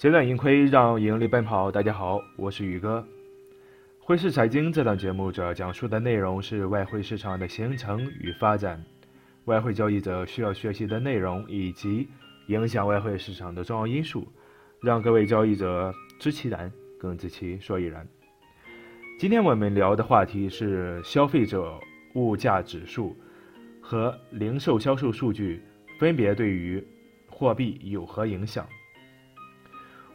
截断盈亏，让盈利奔跑。大家好，我是宇哥。汇市财经这档节目主要讲述的内容是外汇市场的形成与发展，外汇交易者需要学习的内容以及影响外汇市场的重要因素，让各位交易者知其然，更知其所以然。今天我们聊的话题是消费者物价指数和零售销售数据分别对于货币有何影响？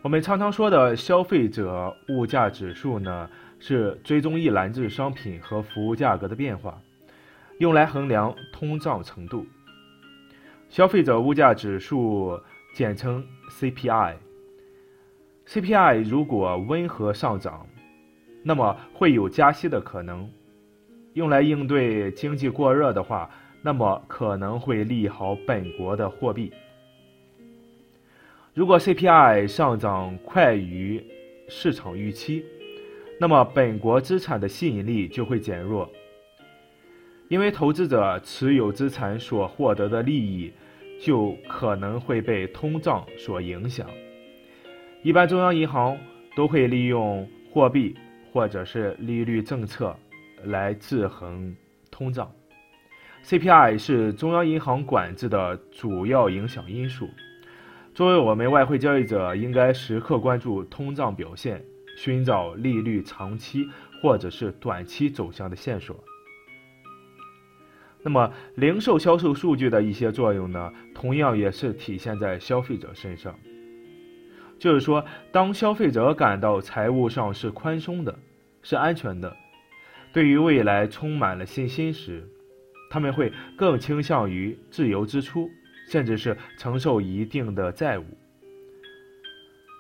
我们常常说的消费者物价指数呢，是追踪一篮子商品和服务价格的变化，用来衡量通胀程度。消费者物价指数简称 CPI。CPI 如果温和上涨，那么会有加息的可能。用来应对经济过热的话，那么可能会利好本国的货币。如果 CPI 上涨快于市场预期，那么本国资产的吸引力就会减弱，因为投资者持有资产所获得的利益就可能会被通胀所影响。一般中央银行都会利用货币。或者是利率政策来制衡通胀，CPI 是中央银行管制的主要影响因素。作为我们外汇交易者，应该时刻关注通胀表现，寻找利率长期或者是短期走向的线索。那么，零售销售数据的一些作用呢，同样也是体现在消费者身上。就是说，当消费者感到财务上是宽松的、是安全的，对于未来充满了信心时，他们会更倾向于自由支出，甚至是承受一定的债务。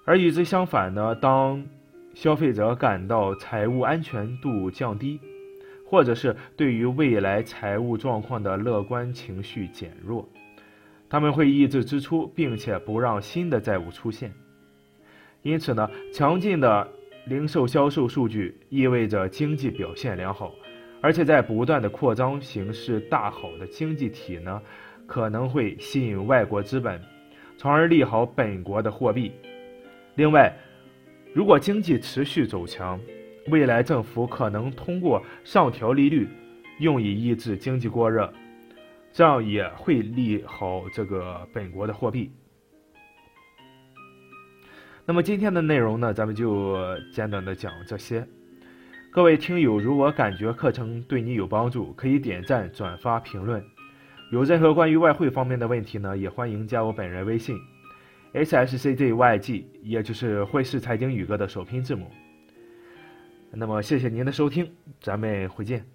而与之相反呢，当消费者感到财务安全度降低，或者是对于未来财务状况的乐观情绪减弱，他们会抑制支出，并且不让新的债务出现。因此呢，强劲的零售销售数据意味着经济表现良好，而且在不断的扩张、形势大好的经济体呢，可能会吸引外国资本，从而利好本国的货币。另外，如果经济持续走强，未来政府可能通过上调利率，用以抑制经济过热，这样也会利好这个本国的货币。那么今天的内容呢，咱们就简短的讲这些。各位听友，如果感觉课程对你有帮助，可以点赞、转发、评论。有任何关于外汇方面的问题呢，也欢迎加我本人微信：h s c j y g，也就是汇市财经宇哥的首拼字母。那么谢谢您的收听，咱们回见。